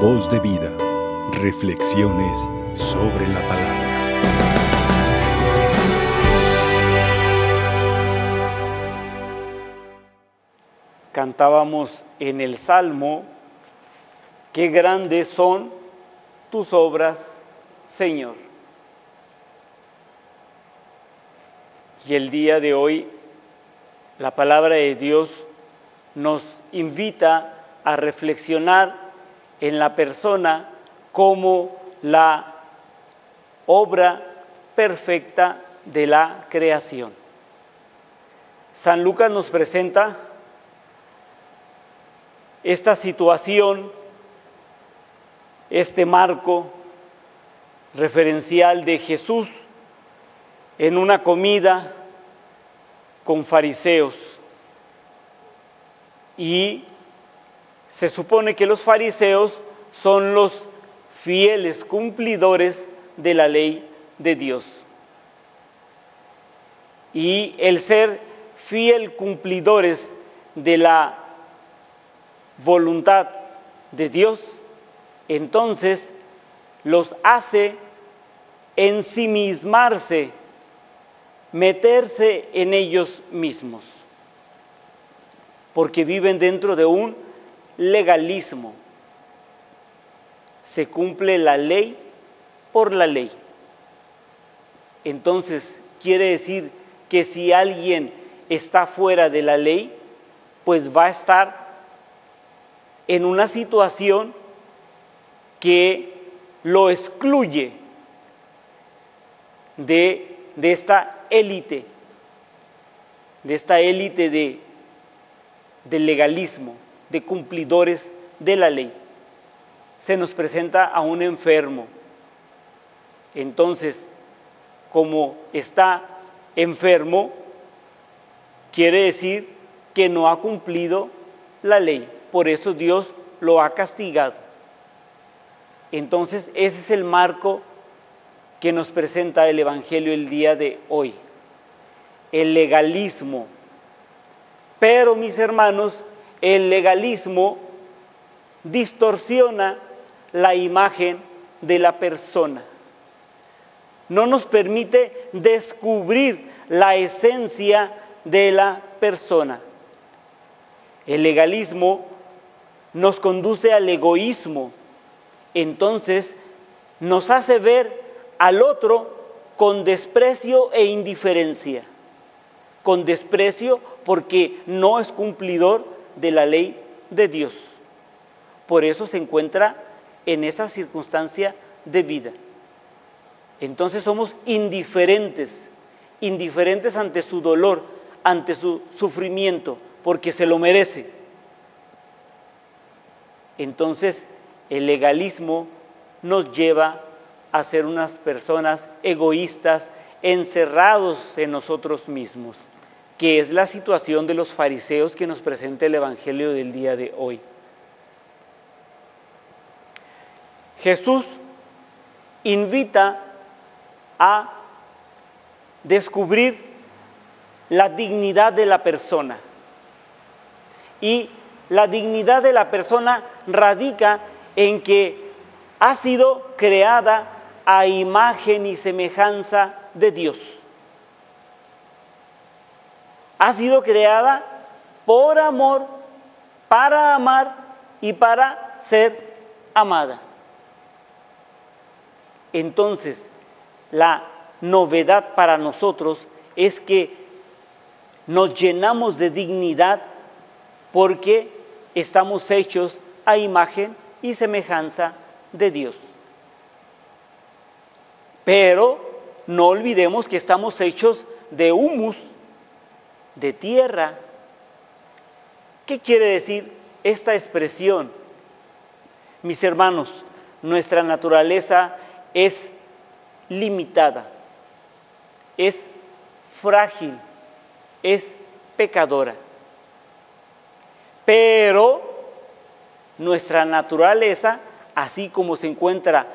Voz de vida. Reflexiones sobre la palabra. Cantábamos en el Salmo, qué grandes son tus obras, Señor. Y el día de hoy, la palabra de Dios nos invita a reflexionar en la persona como la obra perfecta de la creación. San Lucas nos presenta esta situación, este marco referencial de Jesús en una comida con fariseos. Y se supone que los fariseos son los fieles cumplidores de la ley de Dios. Y el ser fiel cumplidores de la voluntad de Dios, entonces los hace ensimismarse, meterse en ellos mismos, porque viven dentro de un legalismo. Se cumple la ley por la ley. Entonces, quiere decir que si alguien está fuera de la ley, pues va a estar en una situación que lo excluye de, de esta élite, de esta élite de, del legalismo, de cumplidores de la ley. Se nos presenta a un enfermo. Entonces, como está enfermo, quiere decir que no ha cumplido la ley. Por eso Dios lo ha castigado. Entonces, ese es el marco que nos presenta el Evangelio el día de hoy. El legalismo. Pero, mis hermanos, el legalismo distorsiona la imagen de la persona. No nos permite descubrir la esencia de la persona. El legalismo nos conduce al egoísmo. Entonces nos hace ver al otro con desprecio e indiferencia. Con desprecio porque no es cumplidor de la ley de Dios. Por eso se encuentra en esa circunstancia de vida. Entonces somos indiferentes, indiferentes ante su dolor, ante su sufrimiento, porque se lo merece. Entonces el legalismo nos lleva a ser unas personas egoístas, encerrados en nosotros mismos, que es la situación de los fariseos que nos presenta el Evangelio del día de hoy. Jesús invita a descubrir la dignidad de la persona. Y la dignidad de la persona radica en que ha sido creada a imagen y semejanza de Dios. Ha sido creada por amor, para amar y para ser amada. Entonces, la novedad para nosotros es que nos llenamos de dignidad porque estamos hechos a imagen y semejanza de Dios. Pero no olvidemos que estamos hechos de humus, de tierra. ¿Qué quiere decir esta expresión? Mis hermanos, nuestra naturaleza es limitada, es frágil, es pecadora. Pero nuestra naturaleza, así como se encuentra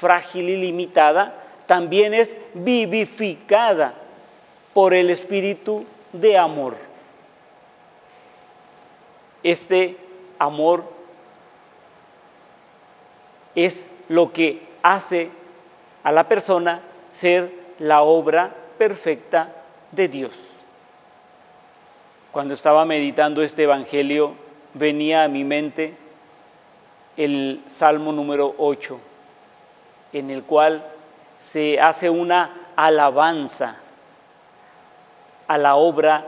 frágil y limitada, también es vivificada por el espíritu de amor. Este amor es lo que hace a la persona ser la obra perfecta de Dios. Cuando estaba meditando este Evangelio, venía a mi mente el Salmo número 8, en el cual se hace una alabanza a la obra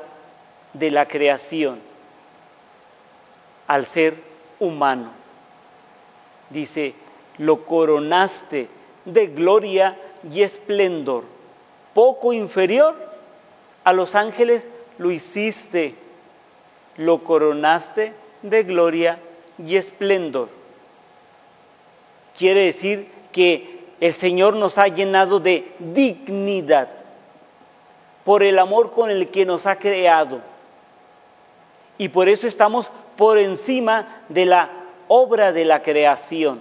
de la creación, al ser humano. Dice, lo coronaste de gloria y esplendor, poco inferior a los ángeles lo hiciste, lo coronaste de gloria y esplendor. Quiere decir que el Señor nos ha llenado de dignidad por el amor con el que nos ha creado. Y por eso estamos por encima de la obra de la creación,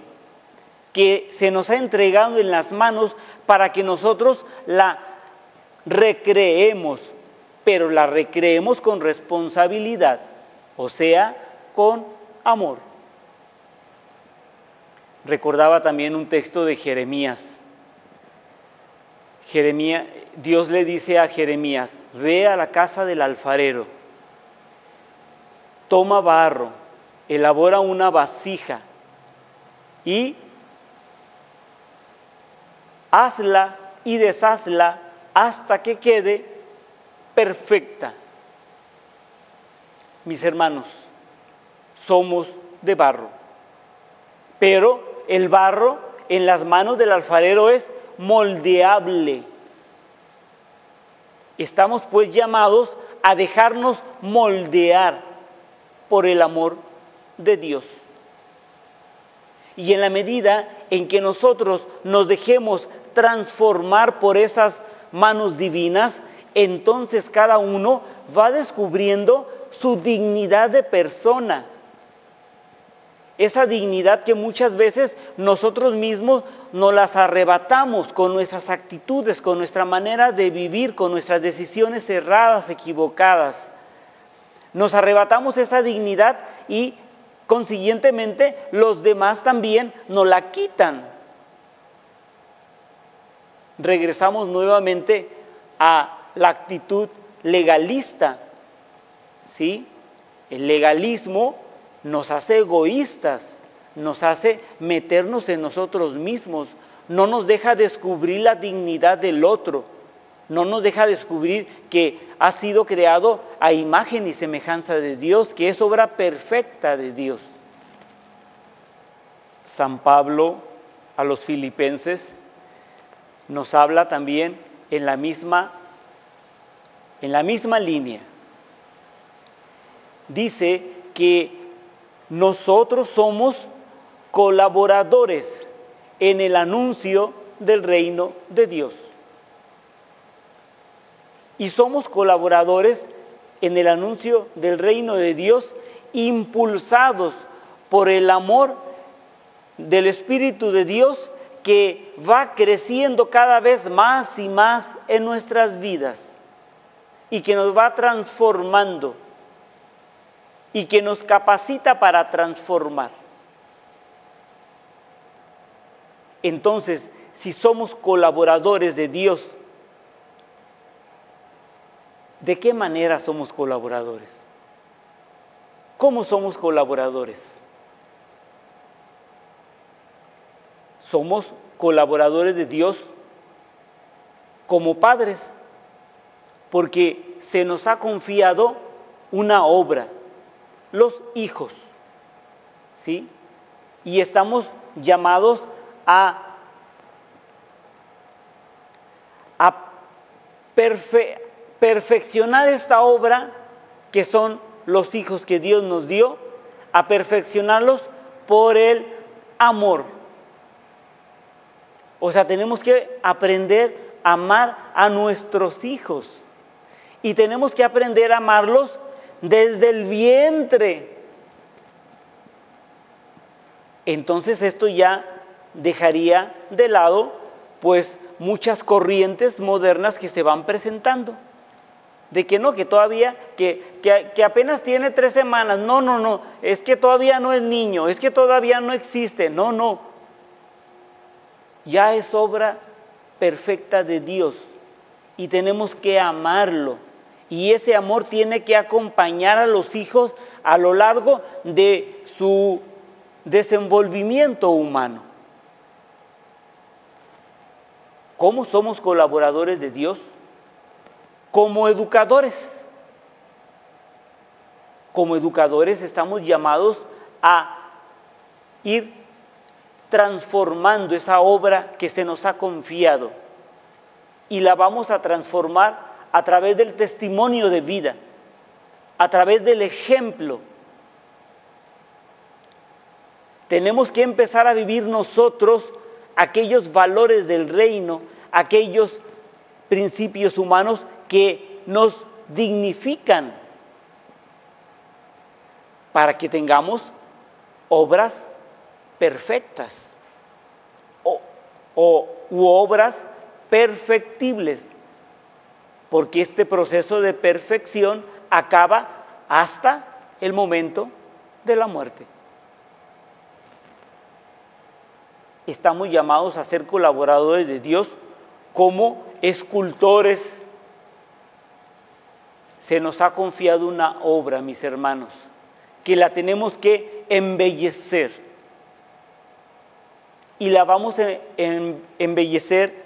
que se nos ha entregado en las manos para que nosotros la recreemos, pero la recreemos con responsabilidad, o sea, con amor. Recordaba también un texto de Jeremías. Jeremías, Dios le dice a Jeremías, ve a la casa del alfarero, toma barro, elabora una vasija y hazla y deshazla hasta que quede perfecta. Mis hermanos, somos de barro, pero el barro en las manos del alfarero es moldeable. Estamos pues llamados a dejarnos moldear por el amor de Dios. Y en la medida en que nosotros nos dejemos transformar por esas manos divinas, entonces cada uno va descubriendo su dignidad de persona. Esa dignidad que muchas veces nosotros mismos nos las arrebatamos con nuestras actitudes, con nuestra manera de vivir, con nuestras decisiones erradas, equivocadas. Nos arrebatamos esa dignidad y consiguientemente los demás también nos la quitan. Regresamos nuevamente a la actitud legalista. ¿Sí? El legalismo nos hace egoístas, nos hace meternos en nosotros mismos, no nos deja descubrir la dignidad del otro, no nos deja descubrir que ha sido creado a imagen y semejanza de Dios, que es obra perfecta de Dios. San Pablo a los filipenses nos habla también en la misma en la misma línea. Dice que nosotros somos colaboradores en el anuncio del reino de Dios. Y somos colaboradores en el anuncio del reino de Dios impulsados por el amor del Espíritu de Dios que va creciendo cada vez más y más en nuestras vidas y que nos va transformando y que nos capacita para transformar. Entonces, si somos colaboradores de Dios, ¿de qué manera somos colaboradores? ¿Cómo somos colaboradores? Somos colaboradores de Dios como padres, porque se nos ha confiado una obra los hijos. ¿Sí? Y estamos llamados a, a perfeccionar esta obra que son los hijos que Dios nos dio, a perfeccionarlos por el amor. O sea, tenemos que aprender a amar a nuestros hijos. Y tenemos que aprender a amarlos desde el vientre. Entonces esto ya dejaría de lado pues muchas corrientes modernas que se van presentando. De que no, que todavía, que, que, apenas tiene tres semanas. No, no, no, es que todavía no es niño, es que todavía no existe. No, no. ya es obra perfecta de Dios y tenemos que amarlo. Y ese amor tiene que acompañar a los hijos a lo largo de su desenvolvimiento humano. ¿Cómo somos colaboradores de Dios? Como educadores. Como educadores estamos llamados a ir transformando esa obra que se nos ha confiado y la vamos a transformar a través del testimonio de vida, a través del ejemplo. Tenemos que empezar a vivir nosotros aquellos valores del reino, aquellos principios humanos que nos dignifican para que tengamos obras perfectas o, u obras perfectibles, porque este proceso de perfección acaba hasta el momento de la muerte. Estamos llamados a ser colaboradores de Dios como escultores. Se nos ha confiado una obra, mis hermanos, que la tenemos que embellecer. Y la vamos a embellecer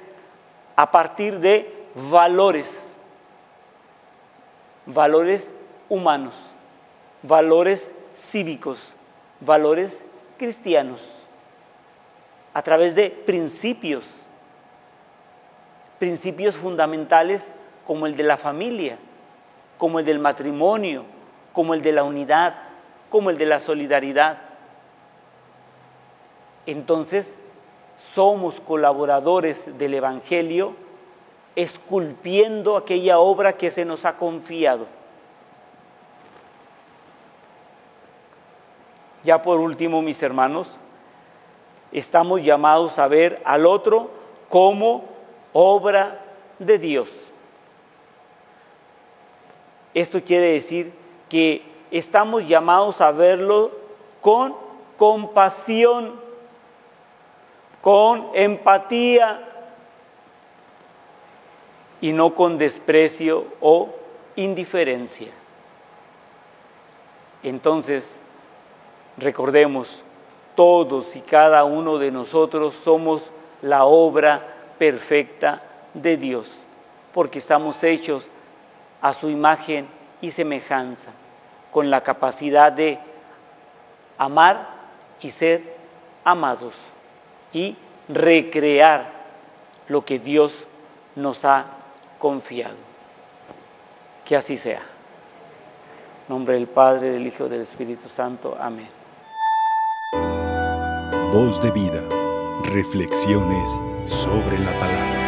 a partir de valores, valores humanos, valores cívicos, valores cristianos, a través de principios, principios fundamentales como el de la familia, como el del matrimonio, como el de la unidad, como el de la solidaridad. Entonces, somos colaboradores del Evangelio, esculpiendo aquella obra que se nos ha confiado. Ya por último, mis hermanos, estamos llamados a ver al otro como obra de Dios. Esto quiere decir que estamos llamados a verlo con compasión con empatía y no con desprecio o indiferencia. Entonces, recordemos, todos y cada uno de nosotros somos la obra perfecta de Dios, porque estamos hechos a su imagen y semejanza, con la capacidad de amar y ser amados y recrear lo que Dios nos ha confiado. Que así sea. Nombre del Padre, del Hijo y del Espíritu Santo. Amén. Voz de vida. Reflexiones sobre la palabra.